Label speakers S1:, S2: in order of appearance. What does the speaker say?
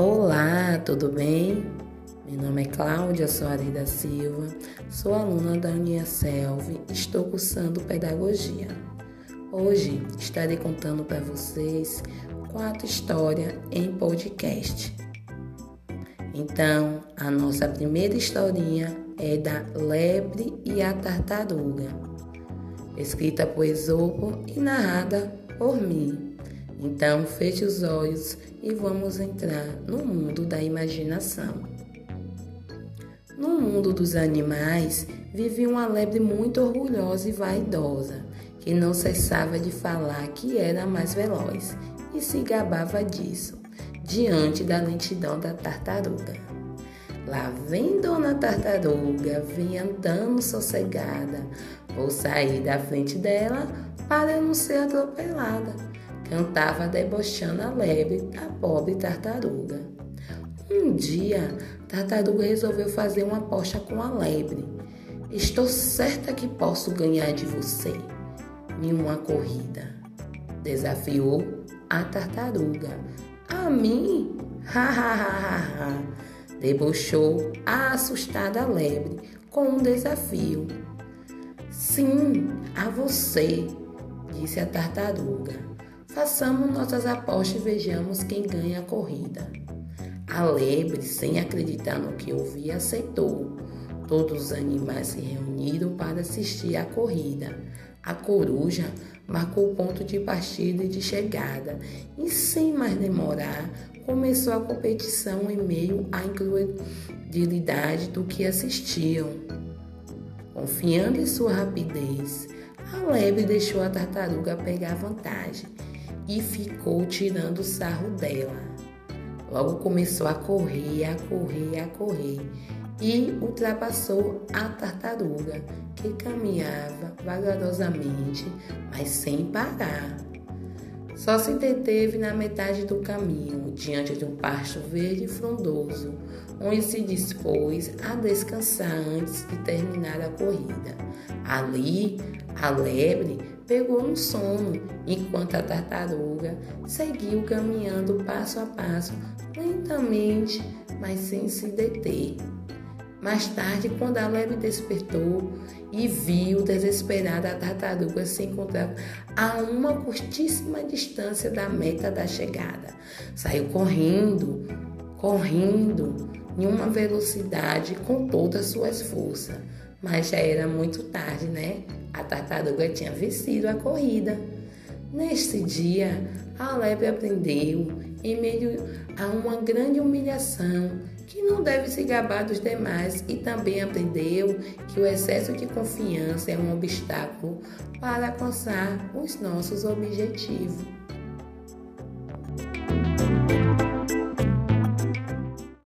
S1: Olá, tudo bem? Meu nome é Cláudia Soares da Silva, sou aluna da Uniaselv e estou cursando Pedagogia. Hoje estarei contando para vocês quatro histórias em podcast. Então, a nossa primeira historinha é da Lebre e a Tartaruga, escrita por Esopo e narrada por mim. Então, feche os olhos e vamos entrar no mundo da imaginação. No mundo dos animais, vivia uma lebre muito orgulhosa e vaidosa, que não cessava de falar que era mais veloz e se gabava disso, diante da lentidão da tartaruga. Lá vem Dona Tartaruga, vem andando sossegada. Vou sair da frente dela para não ser atropelada cantava debochando a lebre a pobre tartaruga. Um dia, Tartaruga resolveu fazer uma aposta com a lebre. Estou certa que posso ganhar de você em uma corrida. Desafiou a tartaruga. A mim? Ha ha ha ha ha! Debochou a assustada lebre com um desafio. Sim, a você, disse a tartaruga. Façamos nossas apostas e vejamos quem ganha a corrida. A lebre, sem acreditar no que ouvia, aceitou. Todos os animais se reuniram para assistir à corrida. A coruja marcou o ponto de partida e de chegada, e sem mais demorar, começou a competição em meio à incredulidade do que assistiam. Confiando em sua rapidez, a lebre deixou a tartaruga pegar vantagem e ficou tirando sarro dela. Logo começou a correr, a correr, a correr e ultrapassou a tartaruga, que caminhava vagarosamente, mas sem parar. Só se deteve na metade do caminho, diante de um pasto verde e frondoso, onde se dispôs a descansar antes de terminar a corrida. Ali, a lebre pegou um sono, enquanto a tartaruga seguiu caminhando passo a passo, lentamente, mas sem se deter. Mais tarde, quando a lebre despertou e viu desesperada a tartaruga se encontrar a uma curtíssima distância da meta da chegada, saiu correndo, correndo em uma velocidade com todas as suas forças. Mas já era muito tarde, né? A tartaruga tinha vencido a corrida. Neste dia, a lebre aprendeu, em meio a uma grande humilhação, que não deve se gabar dos demais e também aprendeu que o excesso de confiança é um obstáculo para alcançar os nossos objetivos.